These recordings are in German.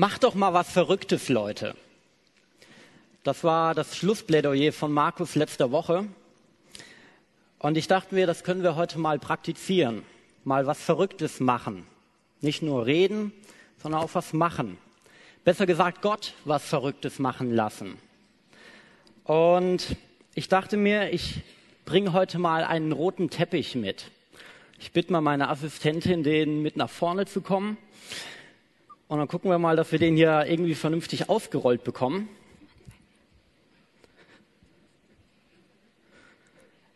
Macht doch mal was Verrücktes, Leute. Das war das Schlussplädoyer von Markus letzter Woche. Und ich dachte mir, das können wir heute mal praktizieren. Mal was Verrücktes machen. Nicht nur reden, sondern auch was machen. Besser gesagt, Gott was Verrücktes machen lassen. Und ich dachte mir, ich bringe heute mal einen roten Teppich mit. Ich bitte mal meine Assistentin, den mit nach vorne zu kommen. Und dann gucken wir mal, dass wir den hier irgendwie vernünftig ausgerollt bekommen.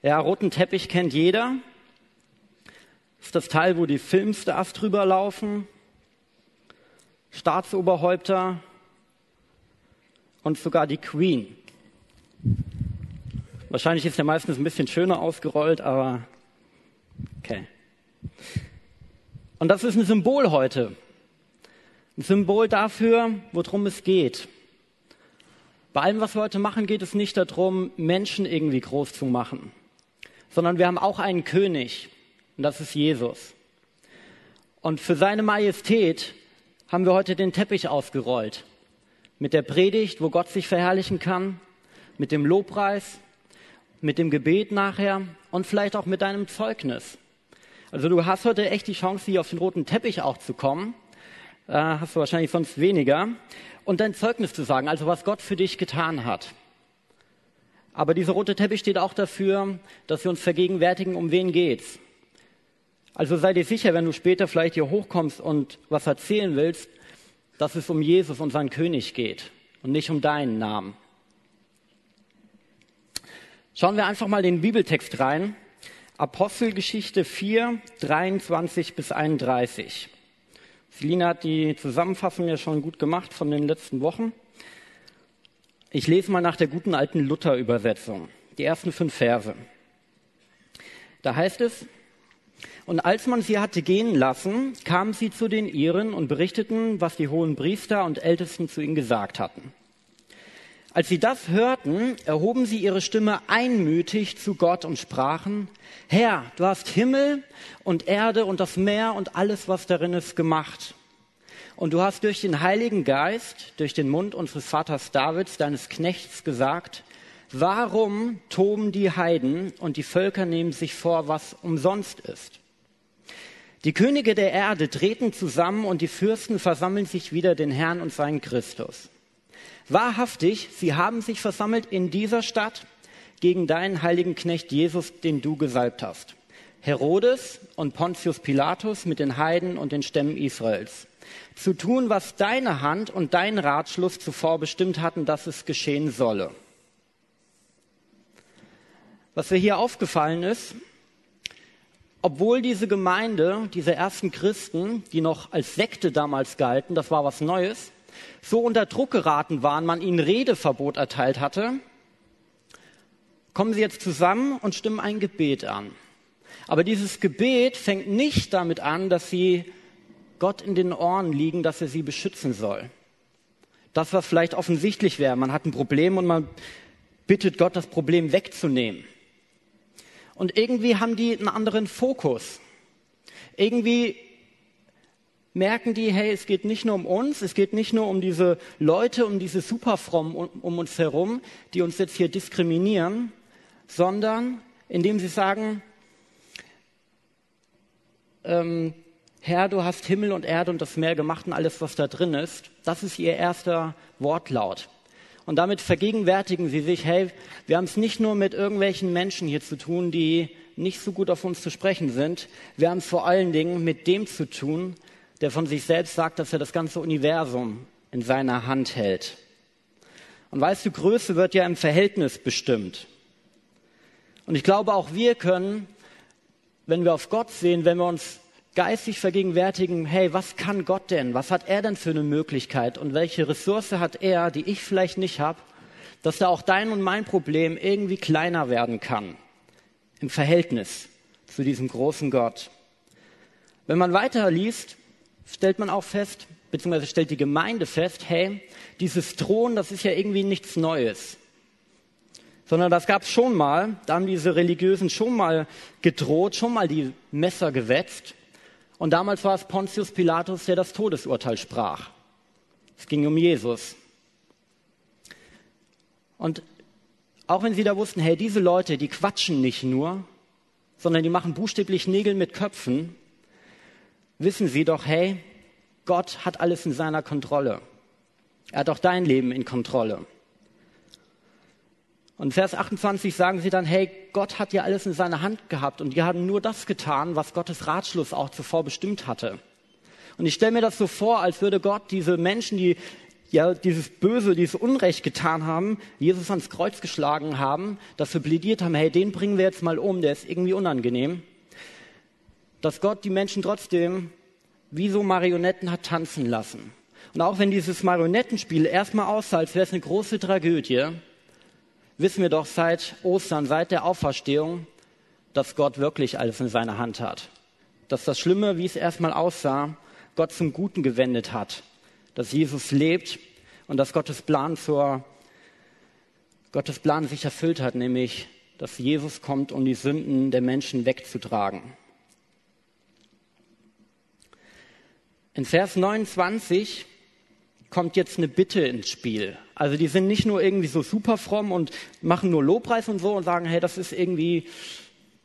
Ja, roten Teppich kennt jeder. Das ist das Teil, wo die Filmstars drüber laufen, Staatsoberhäupter und sogar die Queen. Wahrscheinlich ist der meistens ein bisschen schöner ausgerollt, aber okay. Und das ist ein Symbol heute. Ein Symbol dafür, worum es geht. Bei allem, was wir heute machen, geht es nicht darum, Menschen irgendwie groß zu machen, sondern wir haben auch einen König und das ist Jesus. Und für seine Majestät haben wir heute den Teppich ausgerollt. Mit der Predigt, wo Gott sich verherrlichen kann, mit dem Lobpreis, mit dem Gebet nachher und vielleicht auch mit deinem Zeugnis. Also du hast heute echt die Chance, hier auf den roten Teppich auch zu kommen äh, hast du wahrscheinlich sonst weniger. Und dein Zeugnis zu sagen, also was Gott für dich getan hat. Aber dieser rote Teppich steht auch dafür, dass wir uns vergegenwärtigen, um wen geht's. Also sei dir sicher, wenn du später vielleicht hier hochkommst und was erzählen willst, dass es um Jesus und seinen König geht und nicht um deinen Namen. Schauen wir einfach mal den Bibeltext rein. Apostelgeschichte 4, 23 bis 31. Selina hat die Zusammenfassung ja schon gut gemacht von den letzten Wochen. Ich lese mal nach der guten alten Luther-Übersetzung, die ersten fünf Verse. Da heißt es, und als man sie hatte gehen lassen, kamen sie zu den Iren und berichteten, was die hohen Priester und Ältesten zu ihnen gesagt hatten. Als sie das hörten, erhoben sie ihre Stimme einmütig zu Gott und sprachen, Herr, du hast Himmel und Erde und das Meer und alles, was darin ist, gemacht. Und du hast durch den Heiligen Geist, durch den Mund unseres Vaters Davids, deines Knechts, gesagt, warum toben die Heiden und die Völker nehmen sich vor, was umsonst ist? Die Könige der Erde treten zusammen und die Fürsten versammeln sich wieder den Herrn und seinen Christus. Wahrhaftig, sie haben sich versammelt in dieser Stadt gegen deinen heiligen Knecht Jesus, den du gesalbt hast. Herodes und Pontius Pilatus mit den Heiden und den Stämmen Israels. Zu tun, was deine Hand und dein Ratschluss zuvor bestimmt hatten, dass es geschehen solle. Was mir hier aufgefallen ist, obwohl diese Gemeinde, diese ersten Christen, die noch als Sekte damals galten, das war was Neues, so unter Druck geraten waren, man ihnen Redeverbot erteilt hatte, kommen sie jetzt zusammen und stimmen ein Gebet an. Aber dieses Gebet fängt nicht damit an, dass sie Gott in den Ohren liegen, dass er sie beschützen soll. Das, was vielleicht offensichtlich wäre, man hat ein Problem und man bittet Gott, das Problem wegzunehmen. Und irgendwie haben die einen anderen Fokus. Irgendwie merken die, hey, es geht nicht nur um uns, es geht nicht nur um diese Leute, um diese Superfrommen um, uns herum, die uns jetzt hier diskriminieren, sondern indem sie sagen, ähm, Herr, du hast Himmel und Erde und das Meer gemacht und alles, was da drin ist. Das ist ihr erster Wortlaut. Und damit vergegenwärtigen sie sich, hey, wir haben es nicht nur mit irgendwelchen Menschen hier zu tun, die nicht so gut auf uns zu sprechen sind. Wir haben es vor allen Dingen mit dem zu tun, der von sich selbst sagt, dass er das ganze Universum in seiner Hand hält. Und weißt du, Größe wird ja im Verhältnis bestimmt. Und ich glaube, auch wir können, wenn wir auf Gott sehen, wenn wir uns geistig vergegenwärtigen, hey, was kann Gott denn? Was hat er denn für eine Möglichkeit? Und welche Ressource hat er, die ich vielleicht nicht habe, dass da auch dein und mein Problem irgendwie kleiner werden kann im Verhältnis zu diesem großen Gott. Wenn man weiter liest, stellt man auch fest, beziehungsweise stellt die Gemeinde fest, hey, dieses Drohen, das ist ja irgendwie nichts Neues. Sondern das gab es schon mal, da haben diese Religiösen schon mal gedroht, schon mal die Messer gewetzt. Und damals war es Pontius Pilatus, der das Todesurteil sprach. Es ging um Jesus. Und auch wenn sie da wussten, hey, diese Leute, die quatschen nicht nur, sondern die machen buchstäblich Nägel mit Köpfen, wissen sie doch, hey, Gott hat alles in seiner Kontrolle. Er hat auch dein Leben in Kontrolle. Und Vers 28 sagen sie dann, hey, Gott hat ja alles in seiner Hand gehabt und die haben nur das getan, was Gottes Ratschluss auch zuvor bestimmt hatte. Und ich stelle mir das so vor, als würde Gott diese Menschen, die ja dieses Böse, dieses Unrecht getan haben, Jesus ans Kreuz geschlagen haben, dass wir plädiert haben, hey, den bringen wir jetzt mal um, der ist irgendwie unangenehm, dass Gott die Menschen trotzdem wie so Marionetten hat tanzen lassen. Und auch wenn dieses Marionettenspiel erstmal aussah, als wäre es eine große Tragödie, wissen wir doch seit Ostern, seit der Auferstehung, dass Gott wirklich alles in seiner Hand hat. Dass das Schlimme, wie es erstmal aussah, Gott zum Guten gewendet hat dass Jesus lebt und dass Gottes Plan zur Gottes Plan sich erfüllt hat, nämlich dass Jesus kommt, um die Sünden der Menschen wegzutragen. In Vers 29 kommt jetzt eine Bitte ins Spiel. Also die sind nicht nur irgendwie so super fromm und machen nur Lobpreis und so und sagen, hey, das ist irgendwie,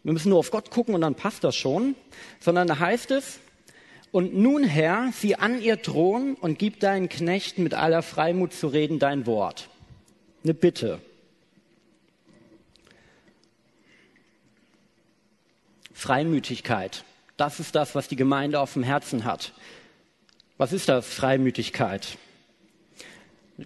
wir müssen nur auf Gott gucken und dann passt das schon, sondern da heißt es, und nun, Herr, sieh an ihr Thron und gib deinen Knechten mit aller Freimut zu reden dein Wort. Eine Bitte. Freimütigkeit. Das ist das, was die Gemeinde auf dem Herzen hat. Was ist das, Freimütigkeit?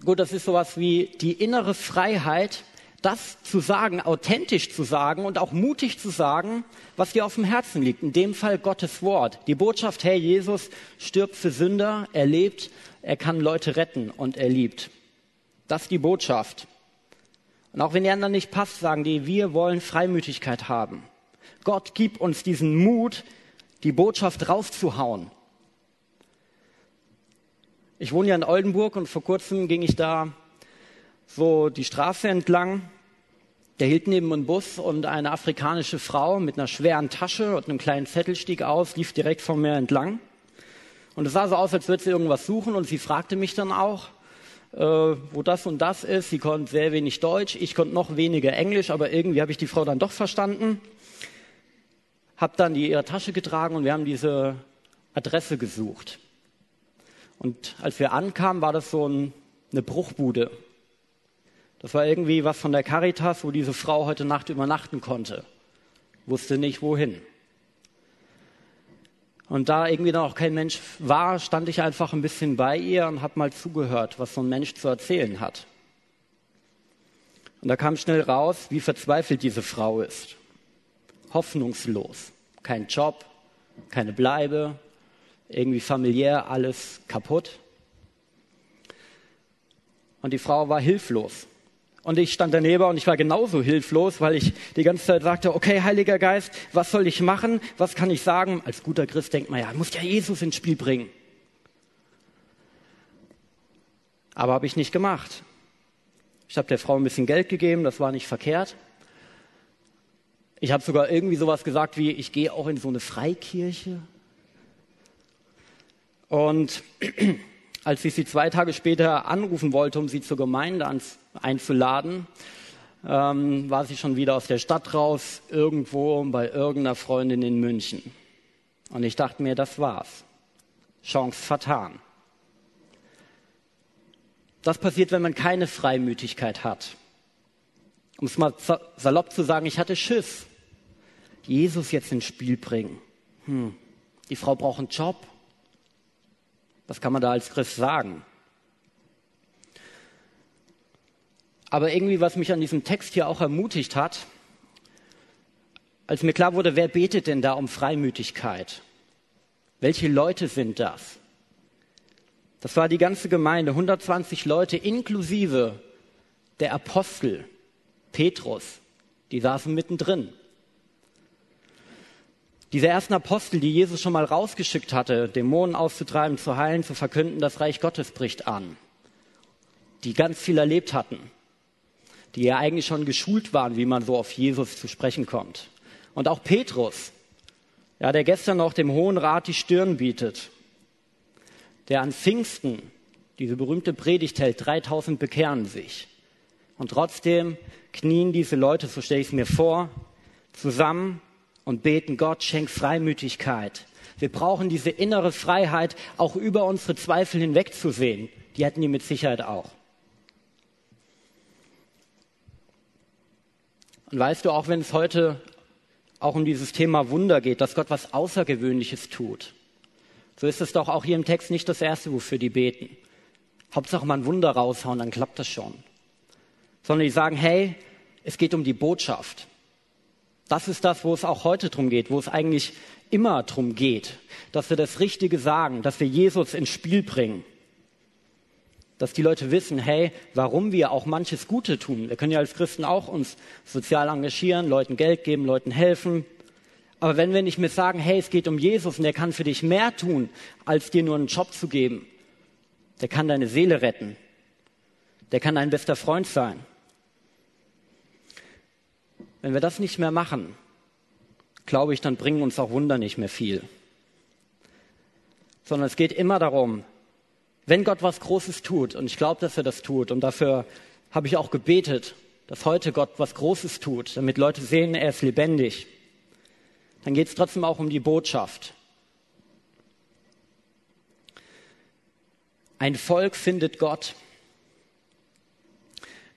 Gut, das ist sowas wie die innere Freiheit, das zu sagen, authentisch zu sagen und auch mutig zu sagen, was dir auf dem Herzen liegt. In dem Fall Gottes Wort. Die Botschaft, hey, Jesus stirbt für Sünder, er lebt, er kann Leute retten und er liebt. Das ist die Botschaft. Und auch wenn die anderen nicht passt, sagen die, wir wollen Freimütigkeit haben. Gott gibt uns diesen Mut, die Botschaft rauszuhauen. Ich wohne ja in Oldenburg und vor kurzem ging ich da so die Straße entlang. Der hielt neben einem Bus und eine afrikanische Frau mit einer schweren Tasche und einem kleinen Zettel stieg aus, lief direkt vor mir entlang. Und es sah so aus, als würde sie irgendwas suchen und sie fragte mich dann auch, äh, wo das und das ist. Sie konnte sehr wenig Deutsch, ich konnte noch weniger Englisch, aber irgendwie habe ich die Frau dann doch verstanden. Hab dann die ihre Tasche getragen und wir haben diese Adresse gesucht. Und als wir ankamen, war das so ein, eine Bruchbude. Das war irgendwie was von der Caritas, wo diese Frau heute Nacht übernachten konnte. Wusste nicht wohin. Und da irgendwie auch kein Mensch war, stand ich einfach ein bisschen bei ihr und habe mal zugehört, was so ein Mensch zu erzählen hat. Und da kam schnell raus, wie verzweifelt diese Frau ist. Hoffnungslos. Kein Job, keine Bleibe, irgendwie familiär alles kaputt. Und die Frau war hilflos. Und ich stand daneben und ich war genauso hilflos, weil ich die ganze Zeit sagte, okay, Heiliger Geist, was soll ich machen? Was kann ich sagen? Als guter Christ denkt man ja, muss ja Jesus ins Spiel bringen. Aber habe ich nicht gemacht. Ich habe der Frau ein bisschen Geld gegeben, das war nicht verkehrt. Ich habe sogar irgendwie sowas gesagt wie, ich gehe auch in so eine Freikirche. Und als ich sie zwei Tage später anrufen wollte, um sie zur Gemeinde einzuladen, ähm, war sie schon wieder aus der Stadt raus, irgendwo bei irgendeiner Freundin in München. Und ich dachte mir, das war's. Chance vertan. Das passiert, wenn man keine Freimütigkeit hat. Um es mal salopp zu sagen, ich hatte Schiss. Jesus jetzt ins Spiel bringen. Hm. Die Frau braucht einen Job. Was kann man da als Christ sagen? Aber irgendwie, was mich an diesem Text hier auch ermutigt hat, als mir klar wurde, wer betet denn da um Freimütigkeit? Welche Leute sind das? Das war die ganze Gemeinde, 120 Leute inklusive der Apostel, Petrus, die saßen mittendrin. Diese ersten Apostel, die Jesus schon mal rausgeschickt hatte, Dämonen auszutreiben, zu heilen, zu verkünden, das Reich Gottes bricht an. Die ganz viel erlebt hatten. Die ja eigentlich schon geschult waren, wie man so auf Jesus zu sprechen kommt. Und auch Petrus, ja, der gestern noch dem Hohen Rat die Stirn bietet. Der an Pfingsten diese berühmte Predigt hält, 3000 bekehren sich. Und trotzdem knien diese Leute, so stelle ich es mir vor, zusammen und beten, Gott schenk Freimütigkeit. Wir brauchen diese innere Freiheit, auch über unsere Zweifel hinwegzusehen. Die hatten die mit Sicherheit auch. Und weißt du, auch wenn es heute auch um dieses Thema Wunder geht, dass Gott was Außergewöhnliches tut, so ist es doch auch hier im Text nicht das Erste, wofür die beten. Hauptsache mal ein Wunder raushauen, dann klappt das schon. Sondern die sagen, hey, es geht um die Botschaft. Das ist das, wo es auch heute drum geht, wo es eigentlich immer drum geht, dass wir das Richtige sagen, dass wir Jesus ins Spiel bringen. Dass die Leute wissen, hey, warum wir auch manches Gute tun. Wir können ja als Christen auch uns sozial engagieren, Leuten Geld geben, Leuten helfen. Aber wenn wir nicht mehr sagen, hey, es geht um Jesus und der kann für dich mehr tun, als dir nur einen Job zu geben, der kann deine Seele retten, der kann dein bester Freund sein, wenn wir das nicht mehr machen, glaube ich, dann bringen uns auch Wunder nicht mehr viel. Sondern es geht immer darum, wenn Gott was Großes tut, und ich glaube, dass er das tut, und dafür habe ich auch gebetet, dass heute Gott was Großes tut, damit Leute sehen, er ist lebendig, dann geht es trotzdem auch um die Botschaft. Ein Volk findet Gott.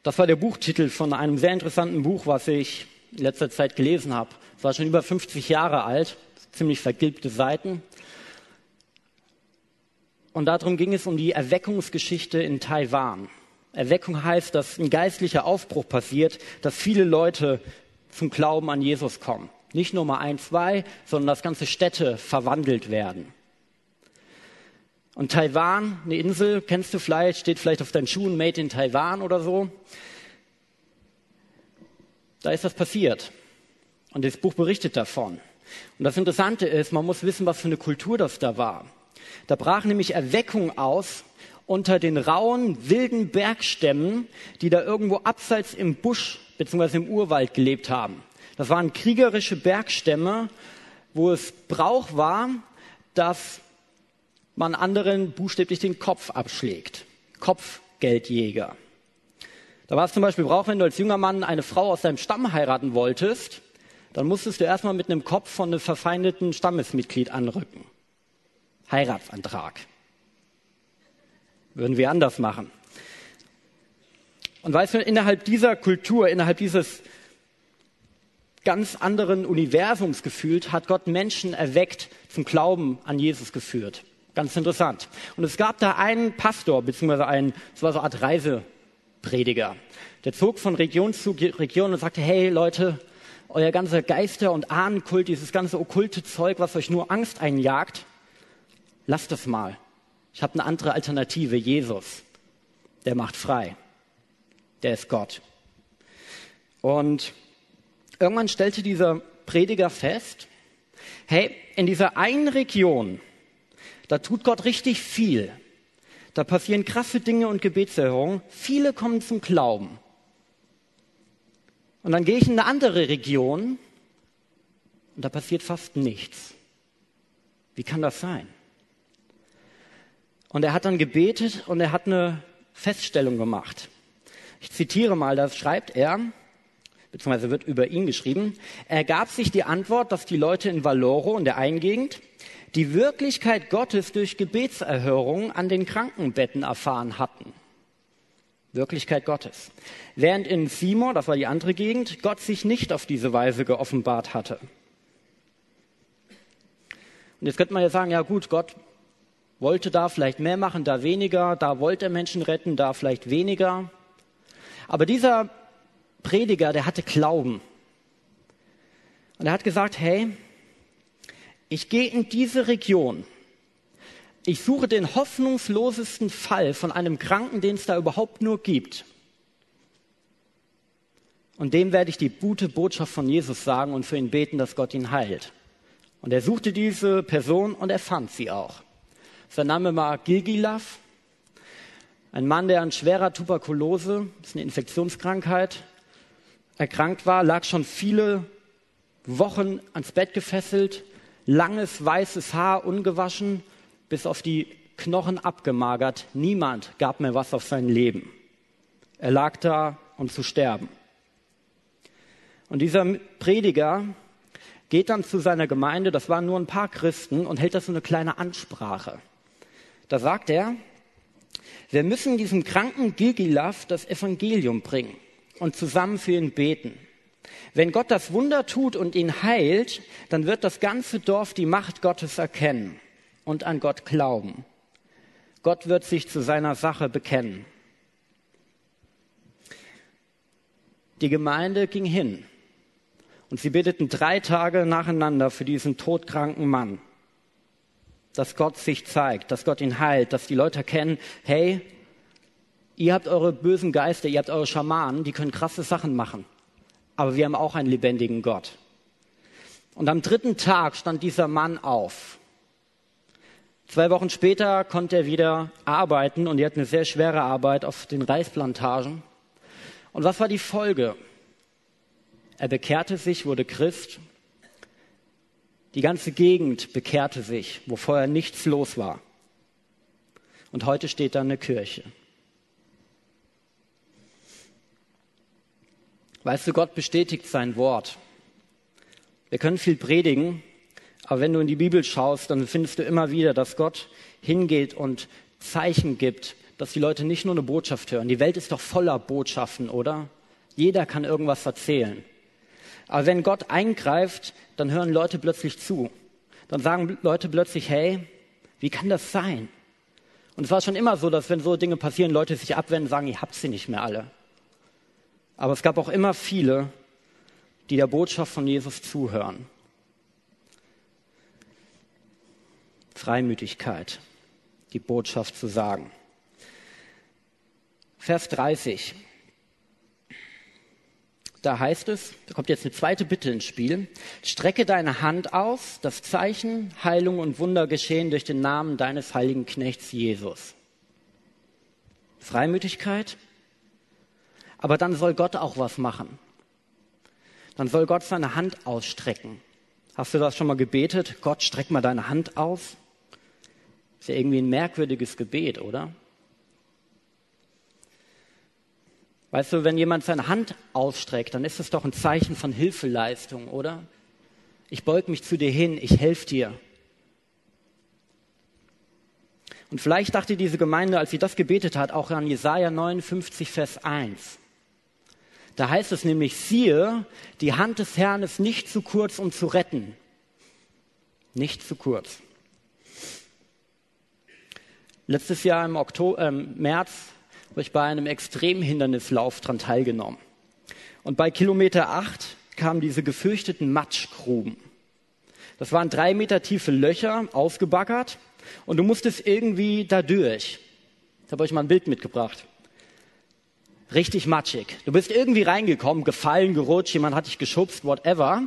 Das war der Buchtitel von einem sehr interessanten Buch, was ich in letzter Zeit gelesen habe. Es war schon über 50 Jahre alt, ziemlich vergilbte Seiten. Und darum ging es um die Erweckungsgeschichte in Taiwan. Erweckung heißt, dass ein geistlicher Aufbruch passiert, dass viele Leute zum Glauben an Jesus kommen. Nicht nur mal ein, zwei, sondern dass ganze Städte verwandelt werden. Und Taiwan, eine Insel, kennst du vielleicht, steht vielleicht auf deinen Schuhen, Made in Taiwan oder so. Da ist das passiert. Und das Buch berichtet davon. Und das Interessante ist, man muss wissen, was für eine Kultur das da war. Da brach nämlich Erweckung aus unter den rauen, wilden Bergstämmen, die da irgendwo abseits im Busch bzw. im Urwald gelebt haben. Das waren kriegerische Bergstämme, wo es Brauch war, dass man anderen buchstäblich den Kopf abschlägt. Kopfgeldjäger. Da war es zum Beispiel Brauch, wenn du als junger Mann eine Frau aus deinem Stamm heiraten wolltest, dann musstest du erstmal mit einem Kopf von einem verfeindeten Stammesmitglied anrücken. Heiratsantrag. Würden wir anders machen. Und weißt du, innerhalb dieser Kultur, innerhalb dieses ganz anderen Universums gefühlt, hat Gott Menschen erweckt, zum Glauben an Jesus geführt. Ganz interessant. Und es gab da einen Pastor, beziehungsweise einen, es war so eine Art Reise, Prediger. Der zog von Region zu Region und sagte, hey Leute, euer ganzer Geister- und Ahnenkult, dieses ganze okkulte Zeug, was euch nur Angst einjagt, lasst das mal. Ich habe eine andere Alternative, Jesus. Der macht frei. Der ist Gott. Und irgendwann stellte dieser Prediger fest, hey, in dieser einen Region, da tut Gott richtig viel. Da passieren krasse Dinge und Gebetserhörungen. Viele kommen zum Glauben. Und dann gehe ich in eine andere Region und da passiert fast nichts. Wie kann das sein? Und er hat dann gebetet und er hat eine Feststellung gemacht. Ich zitiere mal, das schreibt er, beziehungsweise wird über ihn geschrieben. Er gab sich die Antwort, dass die Leute in Valoro in der Eingegend die Wirklichkeit Gottes durch Gebetserhörungen an den Krankenbetten erfahren hatten. Wirklichkeit Gottes. Während in Simon, das war die andere Gegend, Gott sich nicht auf diese Weise geoffenbart hatte. Und jetzt könnte man ja sagen, ja gut, Gott wollte da vielleicht mehr machen, da weniger, da wollte er Menschen retten, da vielleicht weniger. Aber dieser Prediger, der hatte Glauben. Und er hat gesagt, hey, ich gehe in diese Region. Ich suche den hoffnungslosesten Fall von einem Kranken, den es da überhaupt nur gibt. Und dem werde ich die gute Botschaft von Jesus sagen und für ihn beten, dass Gott ihn heilt. Und er suchte diese Person und er fand sie auch. Sein Name war Gilgilaf, ein Mann, der an schwerer Tuberkulose, das ist eine Infektionskrankheit, erkrankt war, lag schon viele Wochen ans Bett gefesselt, langes weißes Haar, ungewaschen, bis auf die Knochen abgemagert, niemand gab mir was auf sein Leben. Er lag da, um zu sterben. Und dieser Prediger geht dann zu seiner Gemeinde, das waren nur ein paar Christen, und hält das so eine kleine Ansprache. Da sagt er, wir müssen diesem kranken Gilgilaf das Evangelium bringen und zusammen für ihn beten. Wenn Gott das Wunder tut und ihn heilt, dann wird das ganze Dorf die Macht Gottes erkennen und an Gott glauben. Gott wird sich zu seiner Sache bekennen. Die Gemeinde ging hin und sie beteten drei Tage nacheinander für diesen todkranken Mann, dass Gott sich zeigt, dass Gott ihn heilt, dass die Leute erkennen, hey, ihr habt eure bösen Geister, ihr habt eure Schamanen, die können krasse Sachen machen, aber wir haben auch einen lebendigen Gott. Und am dritten Tag stand dieser Mann auf. Zwei Wochen später konnte er wieder arbeiten und er hat eine sehr schwere Arbeit auf den Reisplantagen. Und was war die Folge? Er bekehrte sich, wurde Christ. Die ganze Gegend bekehrte sich, wo vorher nichts los war. Und heute steht da eine Kirche. Weißt du, Gott bestätigt sein Wort. Wir können viel predigen, aber wenn du in die Bibel schaust, dann findest du immer wieder, dass Gott hingeht und Zeichen gibt, dass die Leute nicht nur eine Botschaft hören. Die Welt ist doch voller Botschaften, oder? Jeder kann irgendwas erzählen. Aber wenn Gott eingreift, dann hören Leute plötzlich zu. Dann sagen Leute plötzlich, hey, wie kann das sein? Und es war schon immer so, dass wenn so Dinge passieren, Leute sich abwenden sagen, ihr habt sie nicht mehr alle. Aber es gab auch immer viele, die der Botschaft von Jesus zuhören. Freimütigkeit, die Botschaft zu sagen. Vers 30. Da heißt es, da kommt jetzt eine zweite Bitte ins Spiel. Strecke deine Hand aus, das Zeichen, Heilung und Wunder geschehen durch den Namen deines heiligen Knechts Jesus. Freimütigkeit. Aber dann soll Gott auch was machen. Dann soll Gott seine Hand ausstrecken. Hast du das schon mal gebetet? Gott, streck mal deine Hand aus. Ist ja irgendwie ein merkwürdiges Gebet, oder? Weißt du, wenn jemand seine Hand ausstreckt, dann ist es doch ein Zeichen von Hilfeleistung, oder? Ich beug mich zu dir hin, ich helfe dir. Und vielleicht dachte diese Gemeinde, als sie das gebetet hat, auch an Jesaja 59, Vers 1. Da heißt es nämlich, siehe, die Hand des Herrn ist nicht zu kurz, um zu retten. Nicht zu kurz. Letztes Jahr im Oktober, äh, März habe ich bei einem Extremhindernislauf daran teilgenommen. Und bei Kilometer 8 kamen diese gefürchteten Matschgruben. Das waren drei Meter tiefe Löcher, ausgebaggert, und du musstest irgendwie da durch. Ich habe euch mal ein Bild mitgebracht. Richtig matschig. Du bist irgendwie reingekommen, gefallen, gerutscht, jemand hat dich geschubst, whatever,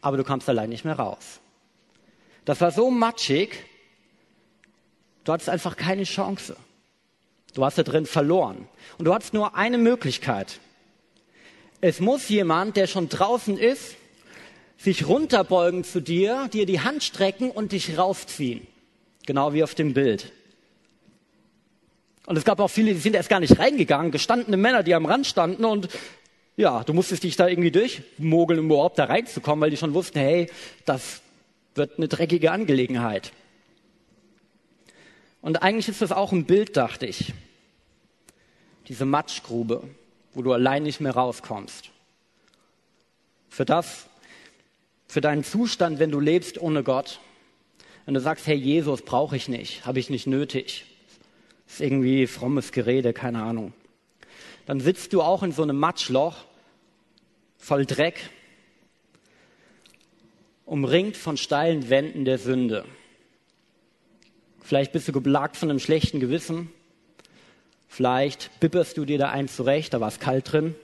aber du kamst allein nicht mehr raus. Das war so matschig, du hattest einfach keine Chance. Du hast da drin verloren. Und du hast nur eine Möglichkeit. Es muss jemand, der schon draußen ist, sich runterbeugen zu dir, dir die Hand strecken und dich rausziehen. Genau wie auf dem Bild. Und es gab auch viele, die sind erst gar nicht reingegangen, gestandene Männer, die am Rand standen und ja, du musstest dich da irgendwie durchmogeln, um überhaupt da reinzukommen, weil die schon wussten, hey, das wird eine dreckige Angelegenheit. Und eigentlich ist das auch ein Bild, dachte ich. Diese Matschgrube, wo du allein nicht mehr rauskommst. Für das, für deinen Zustand, wenn du lebst ohne Gott. Wenn du sagst, hey, Jesus brauche ich nicht, habe ich nicht nötig. Ist irgendwie frommes Gerede, keine Ahnung. Dann sitzt du auch in so einem Matschloch, voll Dreck, umringt von steilen Wänden der Sünde. Vielleicht bist du geplagt von einem schlechten Gewissen. Vielleicht bipperst du dir da eins zurecht, da war es kalt drin.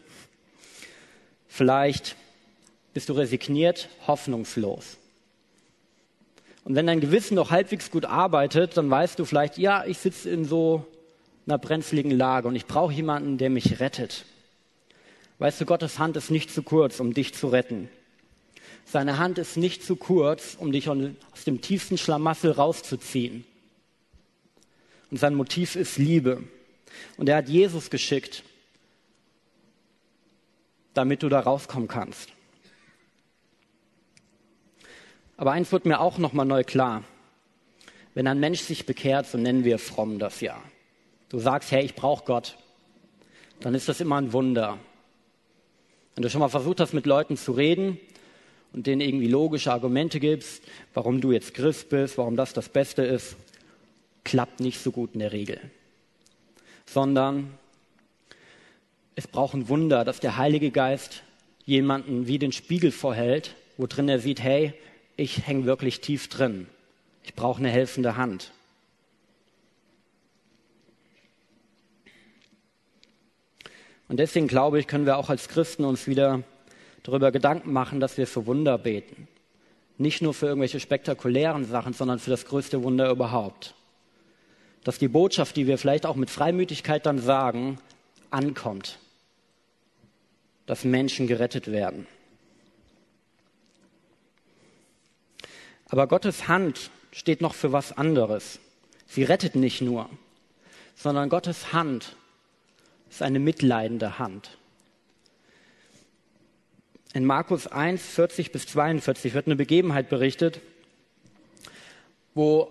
Vielleicht bist du resigniert, hoffnungslos. Und wenn dein Gewissen noch halbwegs gut arbeitet, dann weißt du vielleicht, ja, ich sitze in so einer brenzligen Lage und ich brauche jemanden, der mich rettet. Weißt du, Gottes Hand ist nicht zu kurz, um dich zu retten. Seine Hand ist nicht zu kurz, um dich aus dem tiefsten Schlamassel rauszuziehen. Und sein Motiv ist Liebe. Und er hat Jesus geschickt, damit du da rauskommen kannst. Aber eins wird mir auch nochmal neu klar. Wenn ein Mensch sich bekehrt, so nennen wir fromm das ja. Du sagst, hey, ich brauche Gott. Dann ist das immer ein Wunder. Wenn du schon mal versucht hast, mit Leuten zu reden und denen irgendwie logische Argumente gibst, warum du jetzt Christ bist, warum das das Beste ist, klappt nicht so gut in der Regel. Sondern es braucht ein Wunder, dass der Heilige Geist jemanden wie den Spiegel vorhält, wo drin er sieht, hey, ich hänge wirklich tief drin. Ich brauche eine helfende Hand. Und deswegen glaube ich, können wir auch als Christen uns wieder darüber Gedanken machen, dass wir für Wunder beten. Nicht nur für irgendwelche spektakulären Sachen, sondern für das größte Wunder überhaupt. Dass die Botschaft, die wir vielleicht auch mit Freimütigkeit dann sagen, ankommt. Dass Menschen gerettet werden. Aber Gottes Hand steht noch für was anderes. Sie rettet nicht nur, sondern Gottes Hand ist eine mitleidende Hand. In Markus 1, 40 bis 42 wird eine Begebenheit berichtet, wo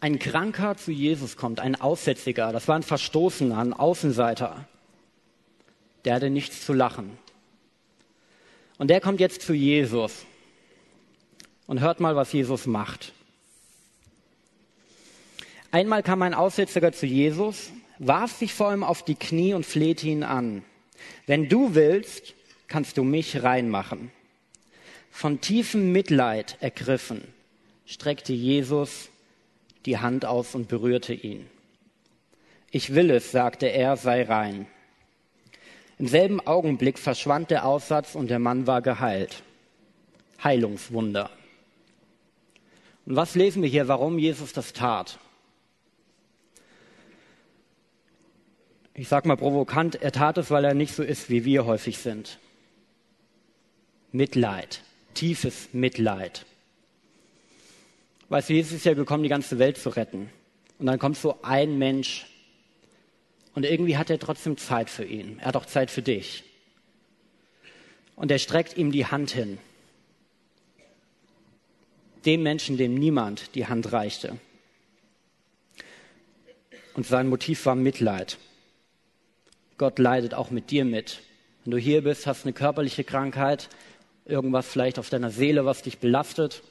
ein Kranker zu Jesus kommt, ein Aussätziger, das war ein Verstoßener, ein Außenseiter, der hatte nichts zu lachen. Und der kommt jetzt zu Jesus und hört mal, was Jesus macht. Einmal kam ein Aussätziger zu Jesus, warf sich vor ihm auf die Knie und flehte ihn an. Wenn du willst, kannst du mich reinmachen. Von tiefem Mitleid ergriffen, streckte Jesus die Hand aus und berührte ihn. Ich will es, sagte er, sei rein. Im selben Augenblick verschwand der Aussatz und der Mann war geheilt. Heilungswunder. Und was lesen wir hier, warum Jesus das tat? Ich sage mal provokant, er tat es, weil er nicht so ist, wie wir häufig sind. Mitleid, tiefes Mitleid. Weißt du, Jesus ist ja gekommen, die ganze Welt zu retten. Und dann kommt so ein Mensch und irgendwie hat er trotzdem Zeit für ihn. Er hat auch Zeit für dich. Und er streckt ihm die Hand hin dem Menschen, dem niemand die Hand reichte. Und sein Motiv war Mitleid. Gott leidet auch mit dir mit. Wenn du hier bist, hast eine körperliche Krankheit, irgendwas vielleicht auf deiner Seele, was dich belastet.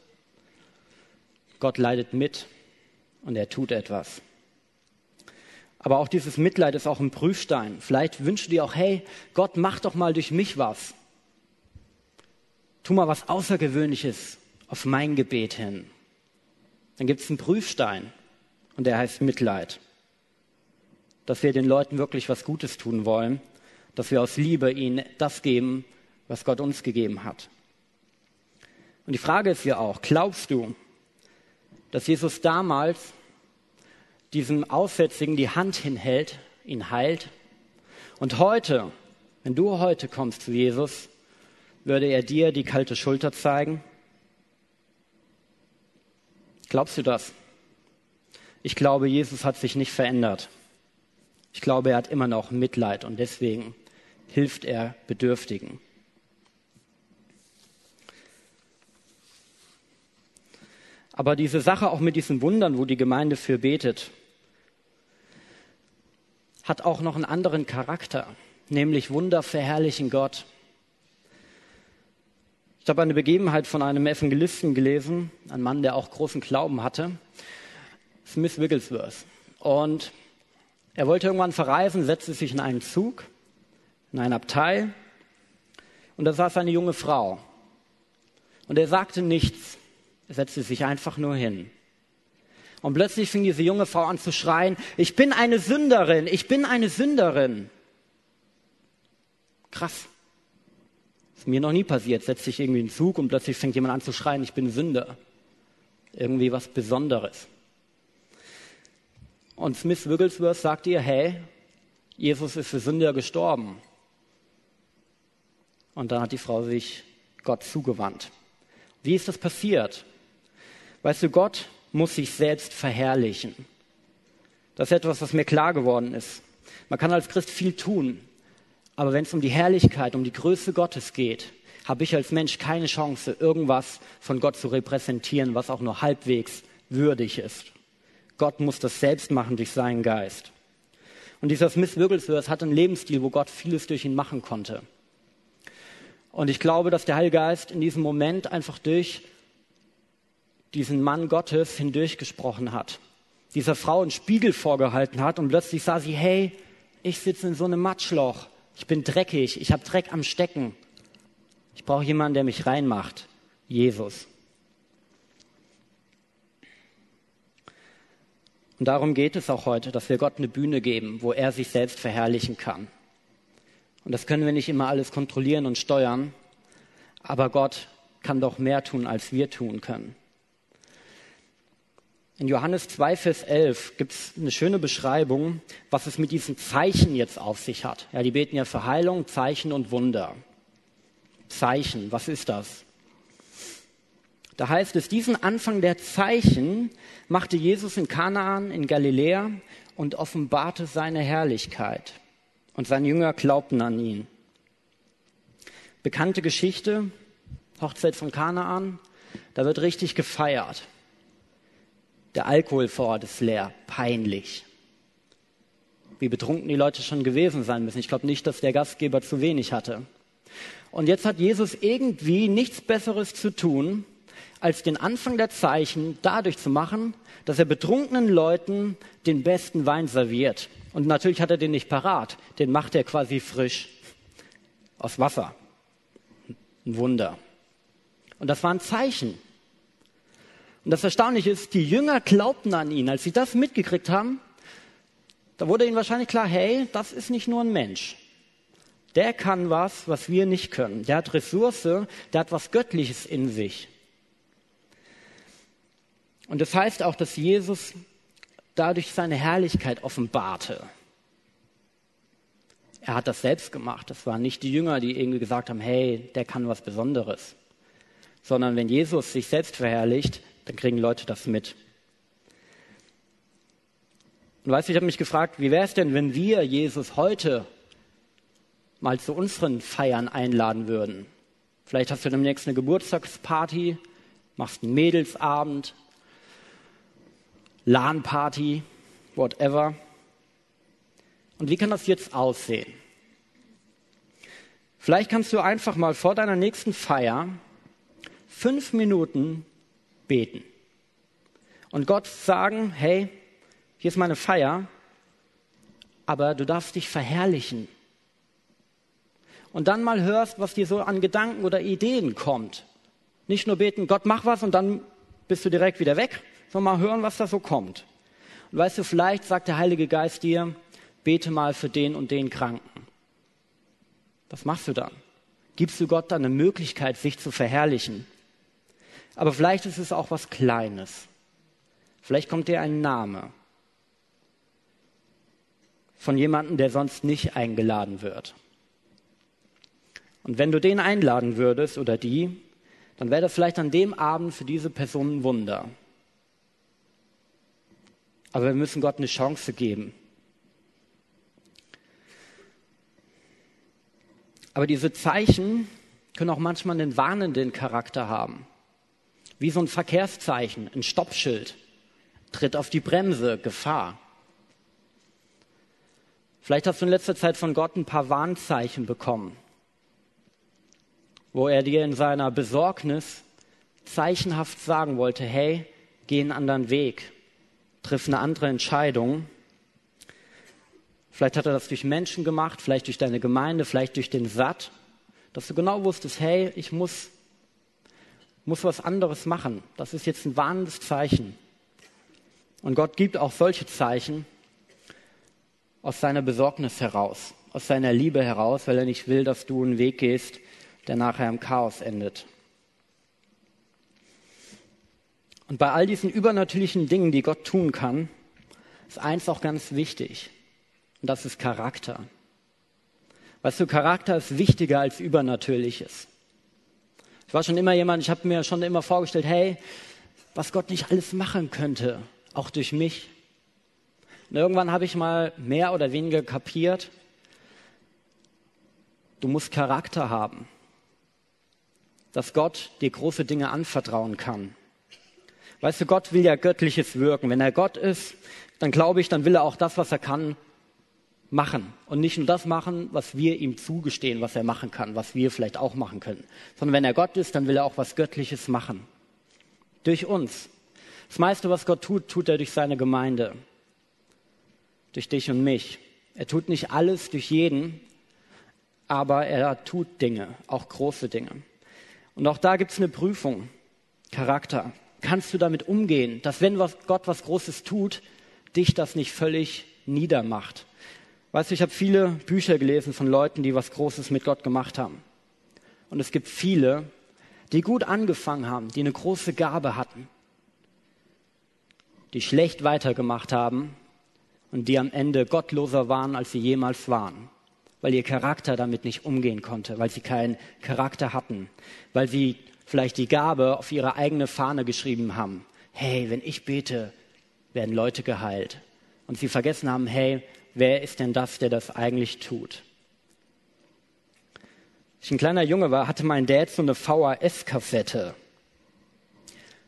Gott leidet mit und er tut etwas. Aber auch dieses Mitleid ist auch ein Prüfstein. Vielleicht wünschst du dir auch, hey, Gott, mach doch mal durch mich was. Tu mal was Außergewöhnliches auf mein Gebet hin. Dann gibt es einen Prüfstein und der heißt Mitleid. Dass wir den Leuten wirklich was Gutes tun wollen, dass wir aus Liebe ihnen das geben, was Gott uns gegeben hat. Und die Frage ist ja auch, glaubst du, dass Jesus damals diesem Aussätzigen die Hand hinhält, ihn heilt? Und heute, wenn du heute kommst zu Jesus, würde er dir die kalte Schulter zeigen Glaubst du das? Ich glaube, Jesus hat sich nicht verändert. Ich glaube, er hat immer noch Mitleid und deswegen hilft er Bedürftigen. Aber diese Sache auch mit diesen Wundern, wo die Gemeinde für betet, hat auch noch einen anderen Charakter, nämlich Wunder verherrlichen Gott. Ich habe eine Begebenheit von einem Evangelisten gelesen, ein Mann, der auch großen Glauben hatte, Smith Wigglesworth. Und er wollte irgendwann verreisen, setzte sich in einen Zug, in ein Abteil, und da saß eine junge Frau. Und er sagte nichts, er setzte sich einfach nur hin. Und plötzlich fing diese junge Frau an zu schreien, ich bin eine Sünderin, ich bin eine Sünderin. Krass. Mir noch nie passiert. Setzt sich irgendwie in den Zug und plötzlich fängt jemand an zu schreien, ich bin Sünder. Irgendwie was Besonderes. Und Smith Wigglesworth sagt ihr, hey, Jesus ist für Sünder gestorben. Und dann hat die Frau sich Gott zugewandt. Wie ist das passiert? Weißt du, Gott muss sich selbst verherrlichen. Das ist etwas, was mir klar geworden ist. Man kann als Christ viel tun, aber wenn es um die Herrlichkeit, um die Größe Gottes geht, habe ich als Mensch keine Chance, irgendwas von Gott zu repräsentieren, was auch nur halbwegs würdig ist. Gott muss das selbst machen durch seinen Geist. Und dieser Smith Wigglesworth hat einen Lebensstil, wo Gott vieles durch ihn machen konnte. Und ich glaube, dass der Heilige Geist in diesem Moment einfach durch diesen Mann Gottes hindurchgesprochen hat. Dieser Frau einen Spiegel vorgehalten hat und plötzlich sah sie, hey, ich sitze in so einem Matschloch. Ich bin dreckig. Ich habe Dreck am Stecken. Ich brauche jemanden, der mich reinmacht. Jesus. Und darum geht es auch heute, dass wir Gott eine Bühne geben, wo er sich selbst verherrlichen kann. Und das können wir nicht immer alles kontrollieren und steuern, aber Gott kann doch mehr tun, als wir tun können. In Johannes 2, Vers 11 gibt es eine schöne Beschreibung, was es mit diesen Zeichen jetzt auf sich hat. Ja, die beten ja für Heilung, Zeichen und Wunder. Zeichen, was ist das? Da heißt es, diesen Anfang der Zeichen machte Jesus in Kanaan in Galiläa und offenbarte seine Herrlichkeit. Und seine Jünger glaubten an ihn. Bekannte Geschichte, Hochzeit von Kanaan, da wird richtig gefeiert. Der Alkohol vor Ort ist leer, peinlich. Wie betrunken die Leute schon gewesen sein müssen. Ich glaube nicht, dass der Gastgeber zu wenig hatte. Und jetzt hat Jesus irgendwie nichts Besseres zu tun, als den Anfang der Zeichen dadurch zu machen, dass er betrunkenen Leuten den besten Wein serviert. Und natürlich hat er den nicht parat, den macht er quasi frisch aus Wasser. Ein Wunder. Und das war ein Zeichen. Und das Erstaunliche ist, die Jünger glaubten an ihn. Als sie das mitgekriegt haben, da wurde ihnen wahrscheinlich klar, hey, das ist nicht nur ein Mensch. Der kann was, was wir nicht können. Der hat Ressource, der hat was Göttliches in sich. Und das heißt auch, dass Jesus dadurch seine Herrlichkeit offenbarte. Er hat das selbst gemacht. Das waren nicht die Jünger, die irgendwie gesagt haben, hey, der kann was Besonderes. Sondern wenn Jesus sich selbst verherrlicht, dann kriegen Leute das mit. Und weißt du, ich habe mich gefragt, wie wäre es denn, wenn wir Jesus heute mal zu unseren Feiern einladen würden? Vielleicht hast du demnächst eine Geburtstagsparty, machst einen Mädelsabend, LAN-Party, whatever. Und wie kann das jetzt aussehen? Vielleicht kannst du einfach mal vor deiner nächsten Feier fünf Minuten beten. Und Gott sagen, hey, hier ist meine Feier, aber du darfst dich verherrlichen. Und dann mal hörst, was dir so an Gedanken oder Ideen kommt. Nicht nur beten, Gott mach was und dann bist du direkt wieder weg, sondern mal hören, was da so kommt. Und weißt du, vielleicht sagt der Heilige Geist dir, bete mal für den und den Kranken. Was machst du dann? Gibst du Gott dann eine Möglichkeit, sich zu verherrlichen? Aber vielleicht ist es auch was Kleines. Vielleicht kommt dir ein Name von jemandem, der sonst nicht eingeladen wird. Und wenn du den einladen würdest oder die, dann wäre das vielleicht an dem Abend für diese Person ein Wunder. Aber wir müssen Gott eine Chance geben. Aber diese Zeichen können auch manchmal einen warnenden Charakter haben. Wie so ein Verkehrszeichen, ein Stoppschild. Tritt auf die Bremse, Gefahr. Vielleicht hast du in letzter Zeit von Gott ein paar Warnzeichen bekommen, wo er dir in seiner Besorgnis zeichenhaft sagen wollte, hey, geh einen anderen Weg, triff eine andere Entscheidung. Vielleicht hat er das durch Menschen gemacht, vielleicht durch deine Gemeinde, vielleicht durch den Satt, dass du genau wusstest, hey, ich muss muss was anderes machen. Das ist jetzt ein warnendes Zeichen. Und Gott gibt auch solche Zeichen aus seiner Besorgnis heraus, aus seiner Liebe heraus, weil er nicht will, dass du einen Weg gehst, der nachher im Chaos endet. Und bei all diesen übernatürlichen Dingen, die Gott tun kann, ist eins auch ganz wichtig. Und das ist Charakter. Weißt du, Charakter ist wichtiger als Übernatürliches. Ich war schon immer jemand, ich habe mir schon immer vorgestellt, hey, was Gott nicht alles machen könnte, auch durch mich. Und irgendwann habe ich mal mehr oder weniger kapiert, du musst Charakter haben, dass Gott dir große Dinge anvertrauen kann. Weißt du, Gott will ja göttliches wirken. Wenn er Gott ist, dann glaube ich, dann will er auch das, was er kann, machen. Und nicht nur das machen, was wir ihm zugestehen, was er machen kann, was wir vielleicht auch machen können. Sondern wenn er Gott ist, dann will er auch was Göttliches machen. Durch uns. Das meiste, was Gott tut, tut er durch seine Gemeinde. Durch dich und mich. Er tut nicht alles durch jeden, aber er tut Dinge, auch große Dinge. Und auch da gibt es eine Prüfung. Charakter. Kannst du damit umgehen, dass wenn was, Gott was Großes tut, dich das nicht völlig niedermacht? Weißt du, ich habe viele Bücher gelesen von Leuten, die was Großes mit Gott gemacht haben. Und es gibt viele, die gut angefangen haben, die eine große Gabe hatten, die schlecht weitergemacht haben und die am Ende gottloser waren, als sie jemals waren, weil ihr Charakter damit nicht umgehen konnte, weil sie keinen Charakter hatten, weil sie vielleicht die Gabe auf ihre eigene Fahne geschrieben haben. Hey, wenn ich bete, werden Leute geheilt. Und sie vergessen haben, hey, wer ist denn das, der das eigentlich tut? Als ich ein kleiner Junge war, hatte mein Dad so eine VHS-Kassette.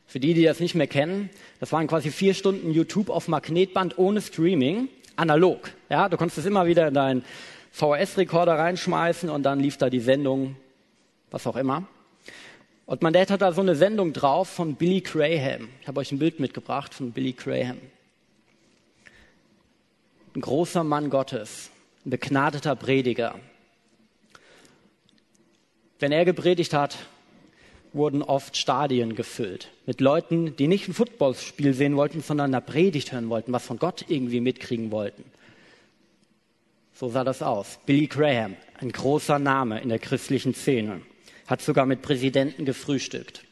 Für die, die das nicht mehr kennen, das waren quasi vier Stunden YouTube auf Magnetband ohne Streaming, analog. Ja, du konntest es immer wieder in deinen VHS-Rekorder reinschmeißen und dann lief da die Sendung, was auch immer. Und mein Dad hat da so eine Sendung drauf von Billy Graham. Ich habe euch ein Bild mitgebracht von Billy Graham. Ein großer Mann Gottes, ein begnadeter Prediger. Wenn er gepredigt hat, wurden oft Stadien gefüllt mit Leuten, die nicht ein Footballspiel sehen wollten, sondern eine Predigt hören wollten, was von Gott irgendwie mitkriegen wollten. So sah das aus. Billy Graham, ein großer Name in der christlichen Szene, hat sogar mit Präsidenten gefrühstückt.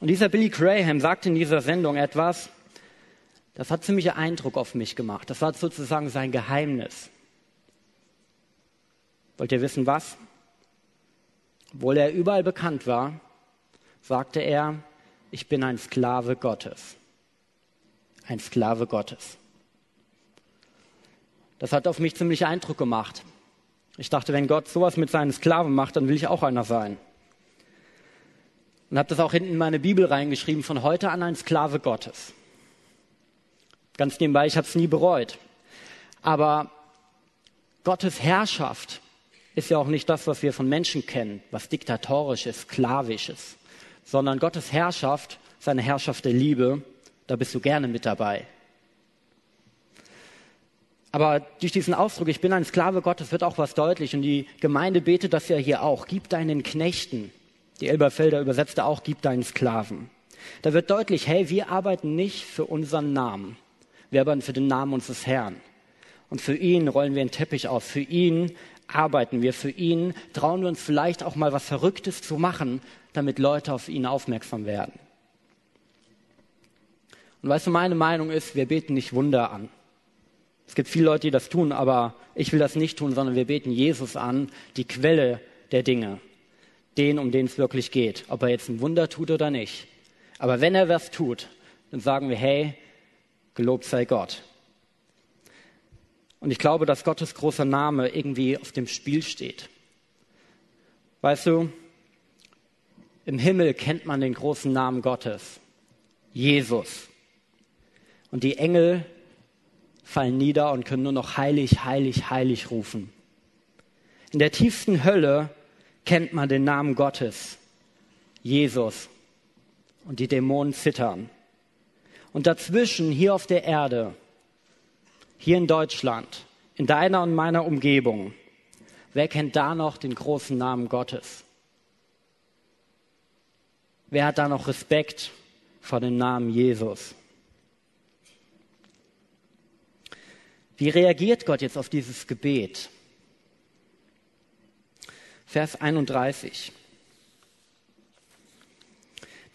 Und dieser Billy Graham sagte in dieser Sendung etwas, das hat ziemlich Eindruck auf mich gemacht. Das war sozusagen sein Geheimnis. Wollt ihr wissen was? Obwohl er überall bekannt war, sagte er, ich bin ein Sklave Gottes. Ein Sklave Gottes. Das hat auf mich ziemlich Eindruck gemacht. Ich dachte, wenn Gott sowas mit seinen Sklaven macht, dann will ich auch einer sein. Und habe das auch hinten in meine Bibel reingeschrieben, von heute an ein Sklave Gottes. Ganz nebenbei, ich habe es nie bereut. Aber Gottes Herrschaft ist ja auch nicht das, was wir von Menschen kennen, was diktatorisches, sklavisches, sondern Gottes Herrschaft, seine Herrschaft der Liebe, da bist du gerne mit dabei. Aber durch diesen Ausdruck, ich bin ein Sklave Gottes, wird auch was deutlich. Und die Gemeinde betet das ja hier auch. Gib deinen Knechten. Die Elberfelder übersetzte auch, gib deinen Sklaven. Da wird deutlich, hey, wir arbeiten nicht für unseren Namen. Wir arbeiten für den Namen unseres Herrn. Und für ihn rollen wir einen Teppich auf. Für ihn arbeiten wir für ihn, trauen wir uns vielleicht auch mal was Verrücktes zu machen, damit Leute auf ihn aufmerksam werden. Und weißt du, meine Meinung ist, wir beten nicht Wunder an. Es gibt viele Leute, die das tun, aber ich will das nicht tun, sondern wir beten Jesus an, die Quelle der Dinge, den, um den es wirklich geht, ob er jetzt ein Wunder tut oder nicht. Aber wenn er was tut, dann sagen wir, hey, gelobt sei Gott. Und ich glaube, dass Gottes großer Name irgendwie auf dem Spiel steht. Weißt du, im Himmel kennt man den großen Namen Gottes, Jesus. Und die Engel fallen nieder und können nur noch heilig, heilig, heilig rufen. In der tiefsten Hölle kennt man den Namen Gottes, Jesus. Und die Dämonen zittern. Und dazwischen, hier auf der Erde, hier in Deutschland, in deiner und meiner Umgebung, wer kennt da noch den großen Namen Gottes? Wer hat da noch Respekt vor dem Namen Jesus? Wie reagiert Gott jetzt auf dieses Gebet? Vers 31.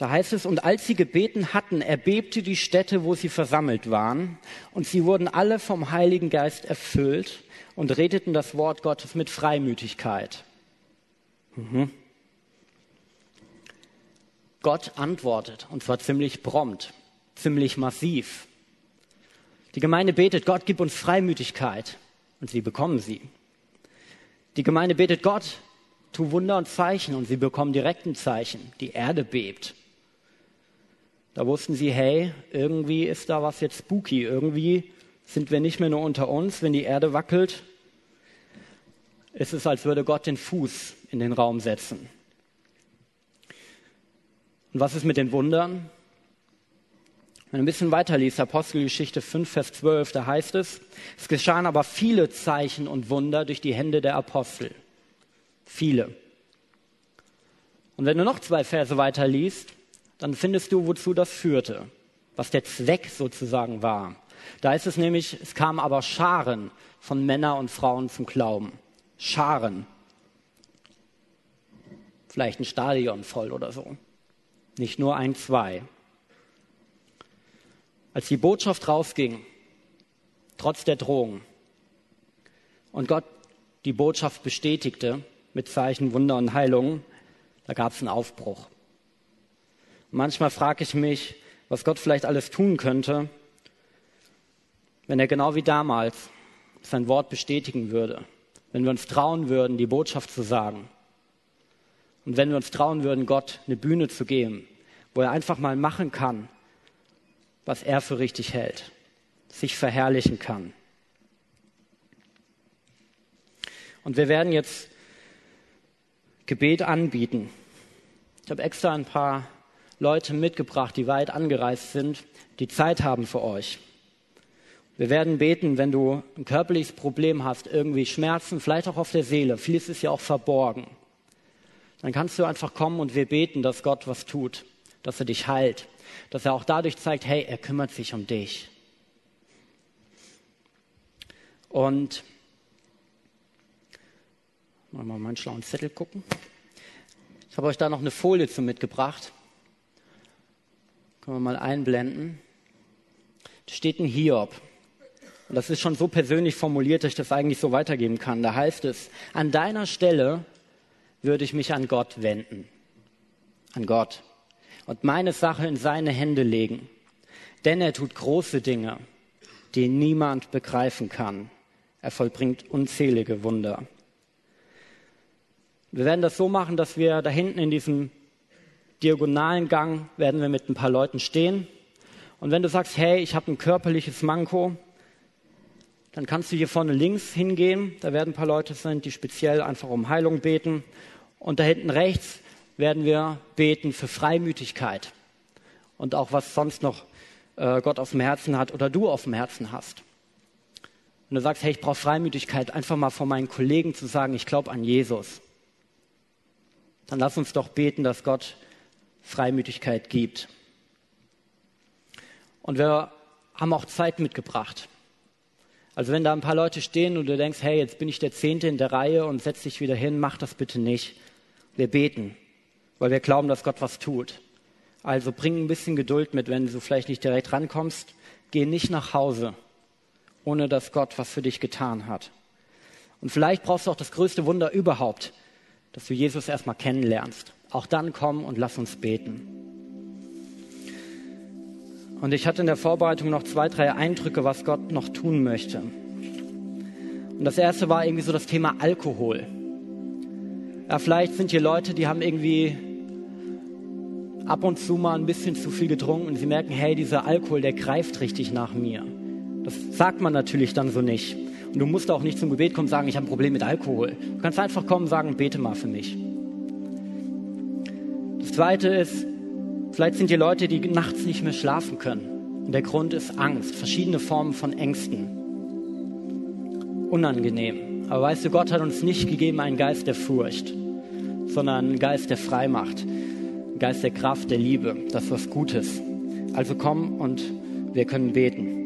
Da heißt es, und als sie gebeten hatten, erbebte die Stätte, wo sie versammelt waren, und sie wurden alle vom Heiligen Geist erfüllt und redeten das Wort Gottes mit Freimütigkeit. Mhm. Gott antwortet, und zwar ziemlich prompt, ziemlich massiv. Die Gemeinde betet, Gott gib uns Freimütigkeit und sie bekommen sie. Die Gemeinde betet, Gott tu Wunder und Zeichen und sie bekommen direkt ein Zeichen. Die Erde bebt. Da wussten sie, hey, irgendwie ist da was jetzt spooky. Irgendwie sind wir nicht mehr nur unter uns, wenn die Erde wackelt. ist Es als würde Gott den Fuß in den Raum setzen. Und was ist mit den Wundern? Wenn du ein bisschen weiter liest, Apostelgeschichte 5, Vers 12, da heißt es, es geschahen aber viele Zeichen und Wunder durch die Hände der Apostel. Viele. Und wenn du noch zwei Verse weiter liest, dann findest du, wozu das führte, was der Zweck sozusagen war. Da ist es nämlich, es kamen aber Scharen von Männern und Frauen zum Glauben. Scharen. Vielleicht ein Stadion voll oder so. Nicht nur ein, zwei. Als die Botschaft rausging, trotz der Drohung, und Gott die Botschaft bestätigte mit Zeichen, Wunder und Heilungen, da gab es einen Aufbruch. Manchmal frage ich mich, was Gott vielleicht alles tun könnte, wenn er genau wie damals sein Wort bestätigen würde, wenn wir uns trauen würden, die Botschaft zu sagen und wenn wir uns trauen würden, Gott eine Bühne zu geben, wo er einfach mal machen kann, was er für richtig hält, sich verherrlichen kann. Und wir werden jetzt Gebet anbieten. Ich habe extra ein paar Leute mitgebracht, die weit angereist sind, die Zeit haben für euch. Wir werden beten, wenn du ein körperliches Problem hast, irgendwie Schmerzen, vielleicht auch auf der Seele, vieles ist ja auch verborgen. Dann kannst du einfach kommen und wir beten, dass Gott was tut, dass er dich heilt, dass er auch dadurch zeigt, hey, er kümmert sich um dich. Und mal meinen schlauen Zettel gucken. Ich habe euch da noch eine Folie zu mitgebracht. Können wir mal einblenden. Da steht ein Hiob. Und das ist schon so persönlich formuliert, dass ich das eigentlich so weitergeben kann. Da heißt es, an deiner Stelle würde ich mich an Gott wenden. An Gott und meine Sache in seine Hände legen. Denn er tut große Dinge, die niemand begreifen kann. Er vollbringt unzählige Wunder. Wir werden das so machen, dass wir da hinten in diesem diagonalen Gang werden wir mit ein paar Leuten stehen. Und wenn du sagst, hey, ich habe ein körperliches Manko, dann kannst du hier vorne links hingehen. Da werden ein paar Leute sein, die speziell einfach um Heilung beten. Und da hinten rechts werden wir beten für Freimütigkeit und auch was sonst noch äh, Gott auf dem Herzen hat oder du auf dem Herzen hast. Und du sagst, hey, ich brauche Freimütigkeit, einfach mal vor meinen Kollegen zu sagen, ich glaube an Jesus. Dann lass uns doch beten, dass Gott Freimütigkeit gibt. Und wir haben auch Zeit mitgebracht. Also wenn da ein paar Leute stehen und du denkst, hey, jetzt bin ich der Zehnte in der Reihe und setz dich wieder hin, mach das bitte nicht. Wir beten weil wir glauben, dass Gott was tut. Also bring ein bisschen Geduld mit, wenn du vielleicht nicht direkt rankommst. Geh nicht nach Hause, ohne dass Gott was für dich getan hat. Und vielleicht brauchst du auch das größte Wunder überhaupt, dass du Jesus erstmal kennenlernst. Auch dann komm und lass uns beten. Und ich hatte in der Vorbereitung noch zwei, drei Eindrücke, was Gott noch tun möchte. Und das erste war irgendwie so das Thema Alkohol. Ja, vielleicht sind hier Leute, die haben irgendwie ab und zu mal ein bisschen zu viel getrunken und sie merken, hey, dieser Alkohol, der greift richtig nach mir. Das sagt man natürlich dann so nicht. Und du musst auch nicht zum Gebet kommen und sagen, ich habe ein Problem mit Alkohol. Du kannst einfach kommen und sagen, bete mal für mich. Das zweite ist, vielleicht sind hier Leute, die nachts nicht mehr schlafen können. Und der Grund ist Angst, verschiedene Formen von Ängsten. Unangenehm. Aber weißt du, Gott hat uns nicht gegeben einen Geist der Furcht, sondern einen Geist der Freimacht. Geist der Kraft, der Liebe, das was Gutes. Also komm und wir können beten.